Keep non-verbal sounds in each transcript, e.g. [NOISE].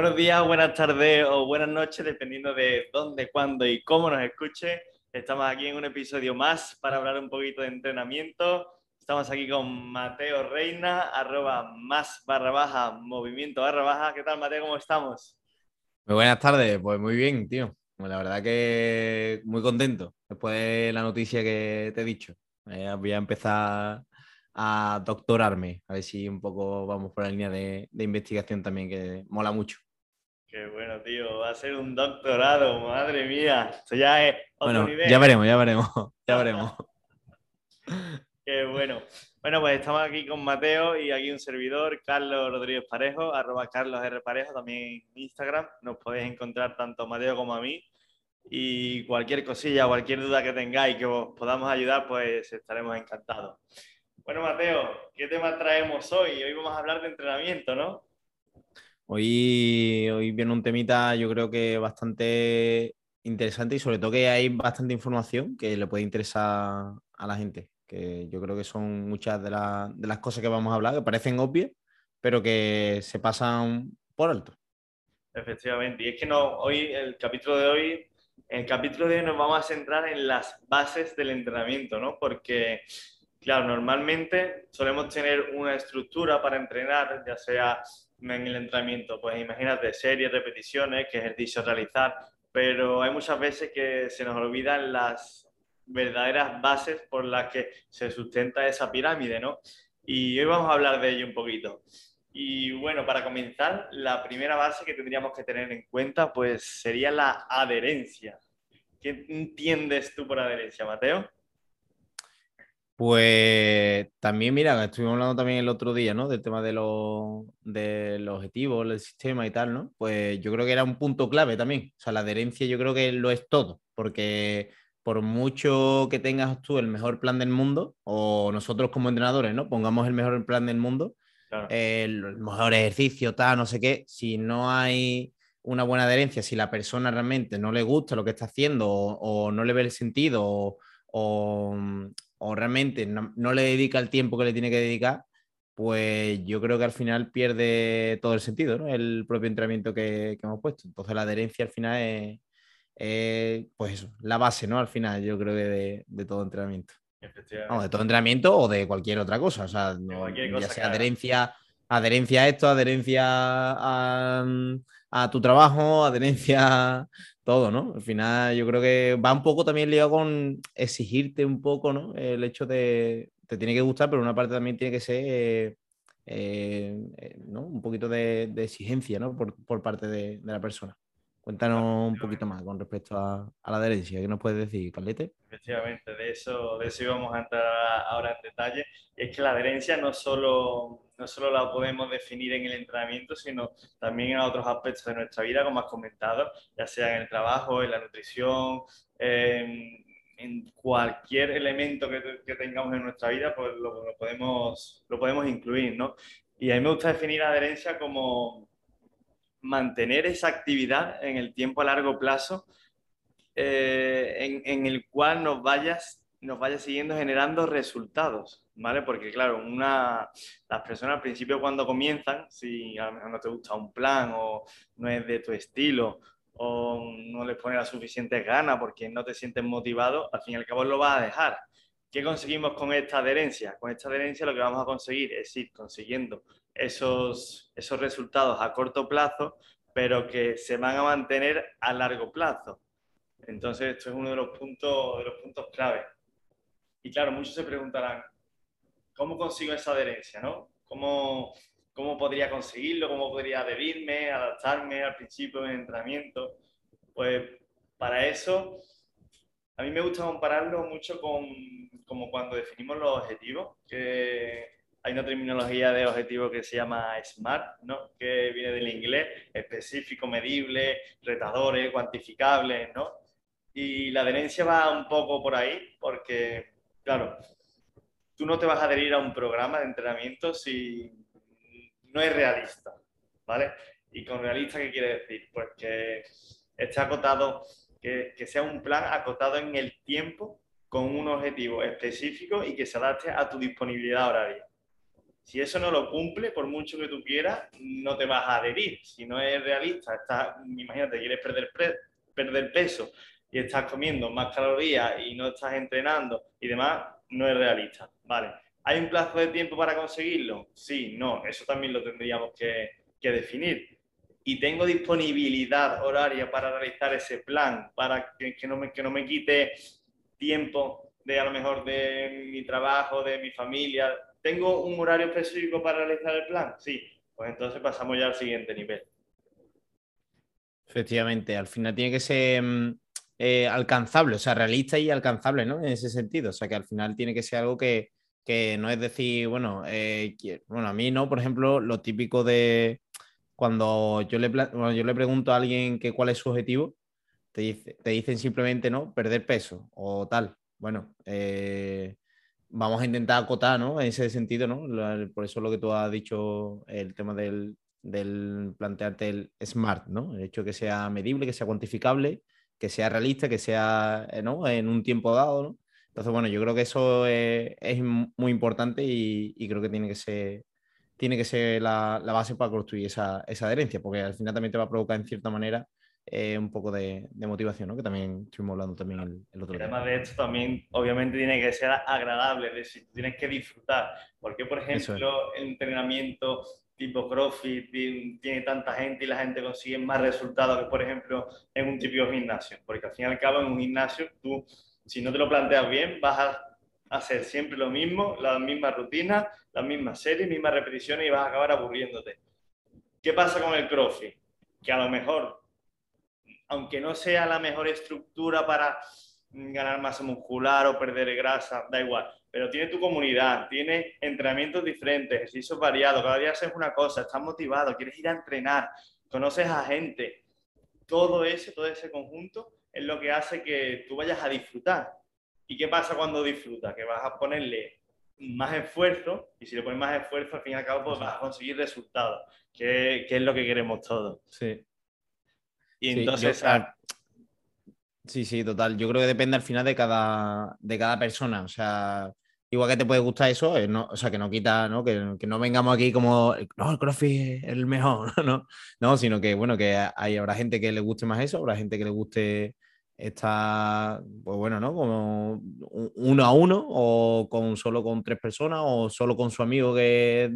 Buenos días, buenas tardes o buenas noches, dependiendo de dónde, cuándo y cómo nos escuche. Estamos aquí en un episodio más para hablar un poquito de entrenamiento. Estamos aquí con Mateo Reina, arroba más barra baja, movimiento barra baja. ¿Qué tal, Mateo? ¿Cómo estamos? Muy buenas tardes, pues muy bien, tío. La verdad que muy contento después de la noticia que te he dicho. Eh, voy a empezar a doctorarme, a ver si un poco vamos por la línea de, investigación también, que mola mucho. Qué bueno, tío, va a ser un doctorado, madre mía. Esto ya es otro bueno, Ya veremos, ya veremos, [LAUGHS] ya veremos. [LAUGHS] Qué bueno. Bueno, pues estamos aquí con Mateo y aquí un servidor, Carlos Rodríguez Parejo, arroba Carlos R. Parejo, también en Instagram. Nos podéis encontrar tanto a Mateo como a mí. Y cualquier cosilla, cualquier duda que tengáis que os podamos ayudar, pues estaremos encantados. Bueno, Mateo, ¿qué tema traemos hoy? Hoy vamos a hablar de entrenamiento, ¿no? Hoy, hoy viene un temita, yo creo que bastante interesante y sobre todo que hay bastante información que le puede interesar a la gente, que yo creo que son muchas de, de las cosas que vamos a hablar que parecen obvias, pero que se pasan por alto. Efectivamente, y es que no, hoy, el capítulo de hoy, el capítulo de hoy nos vamos a centrar en las bases del entrenamiento, ¿no? Porque Claro, normalmente solemos tener una estructura para entrenar, ya sea en el entrenamiento, pues imagínate series, repeticiones, qué ejercicio realizar, pero hay muchas veces que se nos olvidan las verdaderas bases por las que se sustenta esa pirámide, ¿no? Y hoy vamos a hablar de ello un poquito. Y bueno, para comenzar, la primera base que tendríamos que tener en cuenta, pues sería la adherencia. ¿Qué entiendes tú por adherencia, Mateo? Pues también, mira, estuvimos hablando también el otro día, ¿no? Del tema de los, de los objetivos, del sistema y tal, ¿no? Pues yo creo que era un punto clave también. O sea, la adherencia yo creo que lo es todo, porque por mucho que tengas tú el mejor plan del mundo, o nosotros como entrenadores, ¿no? Pongamos el mejor plan del mundo, el mejor ejercicio, tal, no sé qué, si no hay una buena adherencia, si la persona realmente no le gusta lo que está haciendo o, no le ve el sentido o, o realmente no, le dedica el tiempo que le tiene que dedicar, pues yo creo que al final pierde todo el sentido, ¿no? El propio entrenamiento que, hemos puesto. Entonces la adherencia al final es, pues eso, la base, ¿no? Al final yo creo que de, todo entrenamiento. Vamos, de todo entrenamiento o de cualquier otra cosa. O sea, ya sea adherencia, adherencia a esto, adherencia a, a tu trabajo, adherencia todo, ¿no? Al final yo creo que va un poco también ligado con exigirte un poco, ¿no? El hecho de, te tiene que gustar, pero una parte también tiene que ser, eh, eh, ¿no? Un poquito de, exigencia, ¿no? Por, parte de, la persona. Cuéntanos un poquito más con respecto a, la adherencia. ¿Qué nos puedes decir, Carlete? Efectivamente, de eso, de eso íbamos a entrar ahora en detalle. Es que la adherencia no solo no solo la podemos definir en el entrenamiento, sino también en otros aspectos de nuestra vida, como has comentado, ya sea en el trabajo, en la nutrición, en, cualquier elemento que, tengamos en nuestra vida, pues lo, podemos, lo podemos incluir, ¿no? Y a mí me gusta definir adherencia como mantener esa actividad en el tiempo a largo plazo eh, en, en, el cual nos vayas, nos vaya siguiendo generando resultados. ¿vale? Porque claro, una, las personas al principio cuando comienzan, si a lo mejor no te gusta un plan o no es de tu estilo o no les pone la suficiente ganas porque no te sientes motivado, al fin y al cabo lo vas a dejar. ¿Qué conseguimos con esta adherencia? Con esta adherencia lo que vamos a conseguir es ir consiguiendo esos, esos resultados a corto plazo, pero que se van a mantener a largo plazo. Entonces, esto es uno de los puntos, de los puntos clave. Y claro, muchos se preguntarán, ¿cómo consigo esa adherencia? ¿no? ¿Cómo, ¿Cómo podría conseguirlo? ¿Cómo podría adherirme, adaptarme al principio del entrenamiento? Pues para eso, a mí me gusta compararlo mucho con como cuando definimos los objetivos, que hay una terminología de objetivo que se llama SMART, ¿no? que viene del inglés, específico, medible, retadores, cuantificables, ¿no? Y la adherencia va un poco por ahí, porque, claro, tú no te vas a adherir a un programa de entrenamiento si no es realista, ¿vale? ¿Y con realista qué quiere decir? Pues que esté acotado, que, sea un plan acotado en el tiempo con un objetivo específico y que se adapte a tu disponibilidad horaria. Si eso no lo cumple, por mucho que tú quieras, no te vas a adherir. Si no es realista, estás, imagínate, quieres perder, perder peso y estás comiendo más calorías y no estás entrenando y demás, no es realista. Vale. ¿Hay un plazo de tiempo para conseguirlo? Sí, no, eso también lo tendríamos que, que definir. Y tengo disponibilidad horaria para realizar ese plan, para que, que, no me, que no me quite tiempo de a lo mejor de mi trabajo, de mi familia, ¿Tengo un horario específico para realizar el plan? Sí, pues entonces pasamos ya al siguiente nivel. Efectivamente, al final tiene que ser mm, eh, alcanzable, o sea, realista y alcanzable, ¿no? En ese sentido, o sea, que al final tiene que ser algo que, no es decir, bueno, eh, bueno, a mí no, por ejemplo, lo típico de cuando yo le, yo le pregunto a alguien que cuál es su objetivo, te, dice, te dicen simplemente, ¿no? Perder peso o tal. Bueno, eh, vamos a intentar acotar, ¿no? En ese sentido, ¿no? Por eso lo que tú has dicho, el tema del, plantearte el smart, ¿no? El hecho de que sea medible, que sea cuantificable, que sea realista, que sea, eh, ¿no? En un tiempo dado, ¿no? Entonces, bueno, yo creo que eso es, muy importante y, creo que tiene que ser, tiene que ser la, base para construir esa, esa adherencia, porque al final también te va a provocar en cierta manera eh, un poco de, motivación, ¿no? que también estuvimos hablando también el, otro día. Además de esto, también obviamente tiene que ser agradable, es decir, tienes que disfrutar. Porque, por ejemplo, el entrenamiento tipo CrossFit tiene tanta gente y la gente consigue más resultados que, por ejemplo, en un tipo gimnasio. Porque al fin y al cabo, en un gimnasio, tú, si no te lo planteas bien, vas a hacer siempre lo mismo, las mismas rutinas, las mismas series, mismas repeticiones y vas a acabar aburriéndote. ¿Qué pasa con el CrossFit? Que a lo mejor aunque no sea la mejor estructura para ganar masa muscular o perder grasa, da igual, pero tiene tu comunidad, tiene entrenamientos diferentes, ejercicios variados, cada día haces una cosa, estás motivado, quieres ir a entrenar, conoces a gente, todo ese, todo ese conjunto es lo que hace que tú vayas a disfrutar. ¿Y qué pasa cuando disfrutas? Que vas a ponerle más esfuerzo y si le pones más esfuerzo, al fin y al cabo, pues vas a conseguir resultados, que, que es lo que queremos todos. Sí. Y entonces... Ah, sí, sí, total. Yo creo que depende al final de cada, de cada persona. O sea, igual que te puede gustar eso, eh, no, o sea, que no quita, ¿no? Que, que, no vengamos aquí como, no, el CrossFit es el mejor, [LAUGHS] ¿no? No, sino que, bueno, que hay, habrá gente que le guste más eso, habrá gente que le guste estar, pues bueno, ¿no? Como uno a uno, o con solo con tres personas, o solo con su amigo que,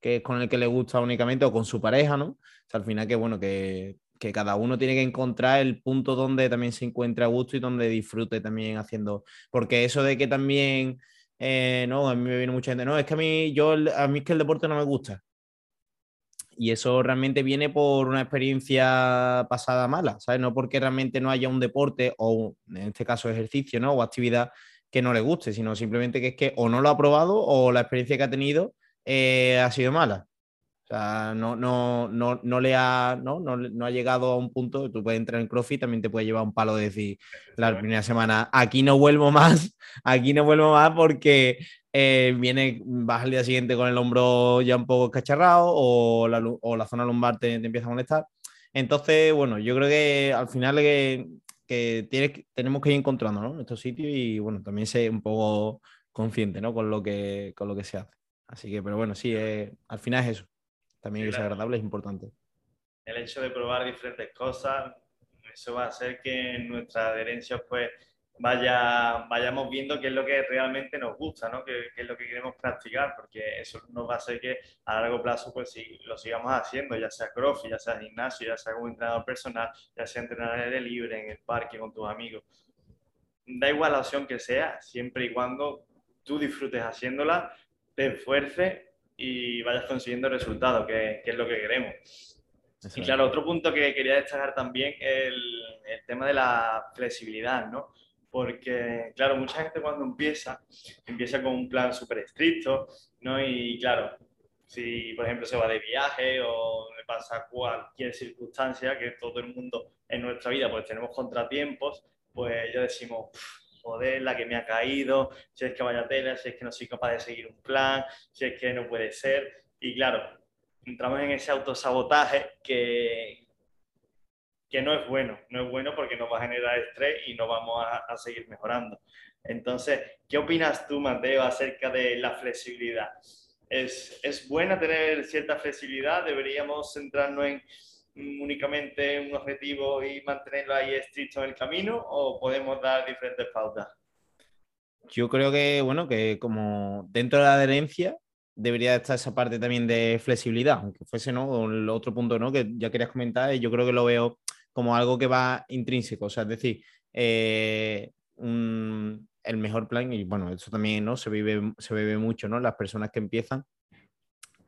que es con el que le gusta únicamente, o con su pareja, ¿no? O sea, al final que, bueno, que que cada uno tiene que encontrar el punto donde también se encuentre a gusto y donde disfrute también haciendo. Porque eso de que también, eh, no, a mí me viene mucha gente, no, es que a mí, yo, a mí es que el deporte no me gusta. Y eso realmente viene por una experiencia pasada mala, ¿sabes? No porque realmente no haya un deporte o, en este caso, ejercicio, ¿no? O actividad que no le guste, sino simplemente que es que o no lo ha probado o la experiencia que ha tenido eh, ha sido mala. O sea, no, no, no, no le ha, ¿no? No, ha llegado a un punto, tú puedes entrar en CrossFit, también te puede llevar un palo de decir la primera semana, aquí no vuelvo más, [LAUGHS] aquí no vuelvo más porque eh, viene, vas al día siguiente con el hombro ya un poco cacharrado o la, o la zona lumbar te, empieza a molestar. Entonces, bueno, yo creo que al final que, que tenemos que ir encontrando ¿no? estos sitios y bueno, también ser un poco consciente ¿no? con, lo que, con lo que se hace. Así que, pero bueno, sí, eh, al final es eso también es agradable, es importante. El hecho de probar diferentes cosas, eso va a hacer que nuestra adherencia pues vaya, vayamos viendo qué es lo que realmente nos gusta, ¿no? qué, es lo que queremos practicar, porque eso nos va a hacer que a largo plazo pues si lo sigamos haciendo, ya sea crossfit, ya sea gimnasio, ya sea como entrenador personal, ya sea entrenar en el libre, en el parque, con tus amigos. Da igual la opción que sea, siempre y cuando tú disfrutes haciéndola, te esfuerces y vayas consiguiendo resultados, que, que es lo que queremos. Y claro, otro punto que quería destacar también es el, el, tema de la flexibilidad, ¿no? Porque, claro, mucha gente cuando empieza, empieza con un plan súper estricto, ¿no? Y claro, si por ejemplo se va de viaje o le pasa cualquier circunstancia, que todo el mundo en nuestra vida pues tenemos contratiempos, pues ya decimos, joder, la que me ha caído, si es que vaya tela, si es que no soy capaz de seguir un plan, si es que no puede ser. Y claro, entramos en ese autosabotaje que, que no es bueno, no es bueno porque nos va a generar estrés y no vamos a, seguir mejorando. Entonces, ¿qué opinas tú, Mateo, acerca de la flexibilidad? es, es buena tener cierta flexibilidad, deberíamos centrarnos en únicamente un objetivo y mantenerlo ahí estricto en el camino o podemos dar diferentes pautas? Yo creo que, bueno, que como dentro de la adherencia debería estar esa parte también de flexibilidad, aunque fuese, ¿no? El otro punto, ¿no? Que ya querías comentar, yo creo que lo veo como algo que va intrínseco, o sea, es decir, eh, el mejor plan, y bueno, eso también, ¿no? Se vive, se vive mucho, ¿no? Las personas que empiezan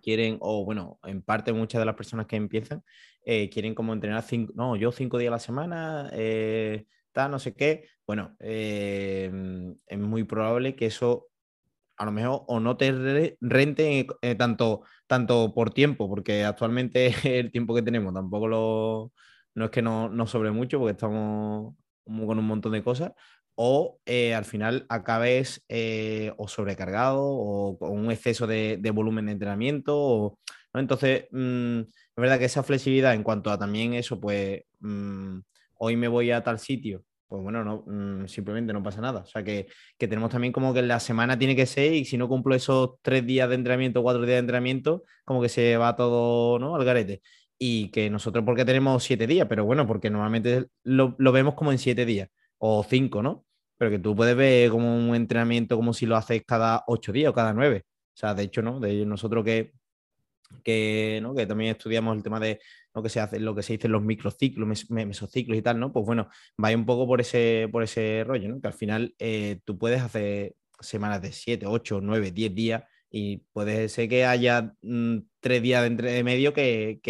quieren, o bueno, en parte muchas de las personas que empiezan, eh, quieren como entrenar cinco, no, yo cinco días a la semana, eh, tal, no sé qué. Bueno, eh, es muy probable que eso a lo mejor o no te rente tanto, tanto por tiempo, porque actualmente [LAUGHS] el tiempo que tenemos tampoco lo, no es que no, no sobre mucho, porque estamos con un montón de cosas, o al final acabes o sobrecargado o con un exceso de, volumen de entrenamiento. Entonces, mm, es verdad que esa flexibilidad en cuanto a también eso, pues mm, hoy me voy a tal sitio, pues bueno, no, mm, simplemente no pasa nada. O sea que, tenemos también como que la semana tiene que ser y si no cumplo esos tres días de entrenamiento, cuatro días de entrenamiento, como que se va todo ¿no? al garete. Y que nosotros porque tenemos siete días, pero bueno, porque normalmente lo, lo vemos como en siete días o cinco, ¿no? Pero que tú puedes ver como un entrenamiento como si lo haces cada ocho días o cada nueve. O sea, de hecho, ¿no? De nosotros que que, ¿no? que también estudiamos el tema de lo que se hace, lo que se dice los microciclos, mesociclos y tal, ¿no? Pues bueno, vaya un poco por ese, por ese rollo, ¿no? Que al final eh, tú puedes hacer semanas de 7, 8, 9, 10 días y puede ser que haya mm, tres días de, entre medio que,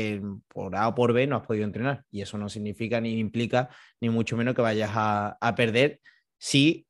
por A o por B no has podido entrenar. Y eso no significa ni implica ni mucho menos que vayas a, a perder si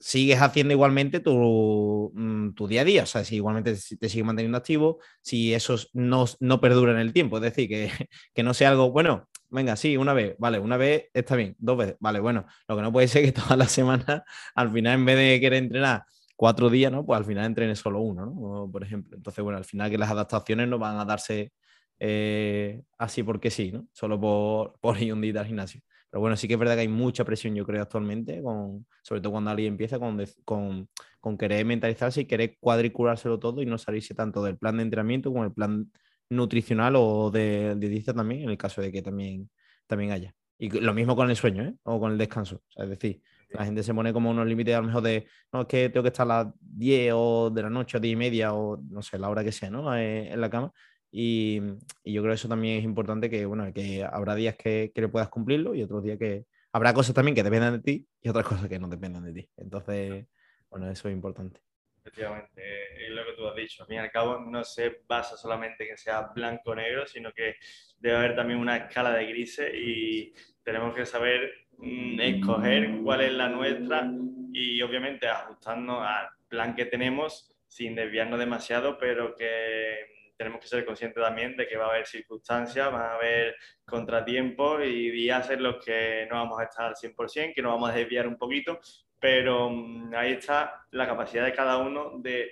sigues haciendo igualmente mm, tu, día a día, o sea, si igualmente te sigues manteniendo activo, si eso no, no perdura en el tiempo, es decir, que, [LAUGHS] que, no sea algo, bueno, venga, sí, una vez, vale, una vez está bien, dos veces, vale, bueno, lo que no puede ser que [LAUGHS] toda la semana, al final, en vez de querer entrenar cuatro días, ¿no? Pues al final entrenes solo uno, ¿no? Por ejemplo. Entonces, bueno, al final que las adaptaciones no van a darse eh, así porque sí, ¿no? Solo por, [LAUGHS] por ir un día al gimnasio. Pero bueno, sí que es verdad que hay mucha presión, yo creo, actualmente, con, sobre todo cuando alguien empieza con, con, con querer mentalizarse y querer cuadriculárselo todo y no salirse tanto del plan de entrenamiento como el plan nutricional o de dietista también, en el caso de que también, también haya. Y lo mismo con el sueño, ¿eh? O con el descanso. es decir, la gente se pone como unos límites a lo mejor de, no, es que tengo que estar a las 10 o de la noche a 10 y media o no sé, la hora que sea, ¿no? Eh, en la cama. Y, yo creo que eso también es importante que, bueno, que habrá días que, que le puedas cumplirlo y otros días que habrá cosas también que dependan de ti y otras cosas que no dependan de ti. Entonces, bueno, eso es importante. Efectivamente, es lo que tú has dicho. Al fin y al cabo, no se basa solamente en que sea blanco o negro, sino que debe haber también una escala de grises y tenemos que saber escoger cuál es la nuestra y obviamente ajustarnos al plan que tenemos sin desviarnos demasiado, pero que tenemos que ser conscientes también de que va a haber circunstancias, va a haber contratiempos y días en los que no vamos a estar al 100%, que nos vamos a desviar un poquito, pero mm, ahí está la capacidad de cada uno de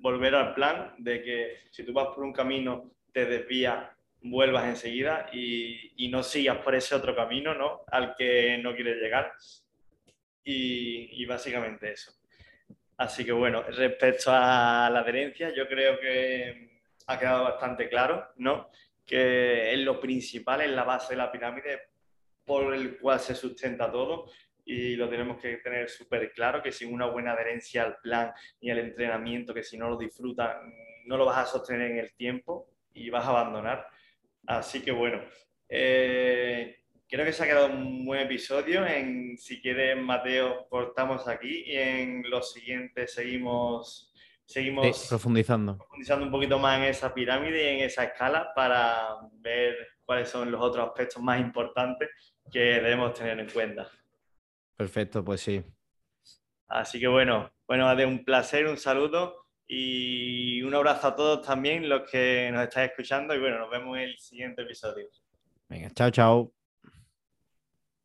volver al plan, de que si tú vas por un camino, te desvías, vuelvas enseguida y, y no sigas por ese otro camino ¿no? al que no quieres llegar. Y, y básicamente eso. Así que bueno, respecto a la adherencia, yo creo que ha quedado bastante claro, ¿no? Que es lo principal, es la base de la pirámide por el cual se sustenta todo y lo tenemos que tener súper claro, que sin una buena adherencia al plan y al entrenamiento, que si no lo disfrutas, no lo vas a sostener en el tiempo y vas a abandonar. Así que bueno, eh, creo que se ha quedado un buen episodio. En, si quieres, Mateo, cortamos aquí y en los siguientes seguimos seguimos profundizando. profundizando un poquito más en esa pirámide y en esa escala para ver cuáles son los otros aspectos más importantes que debemos tener en cuenta. Perfecto, pues sí. Así que bueno, bueno, de un placer, un saludo y un abrazo a todos también los que nos estáis escuchando y bueno, nos vemos en el siguiente episodio. Venga, chao, chao.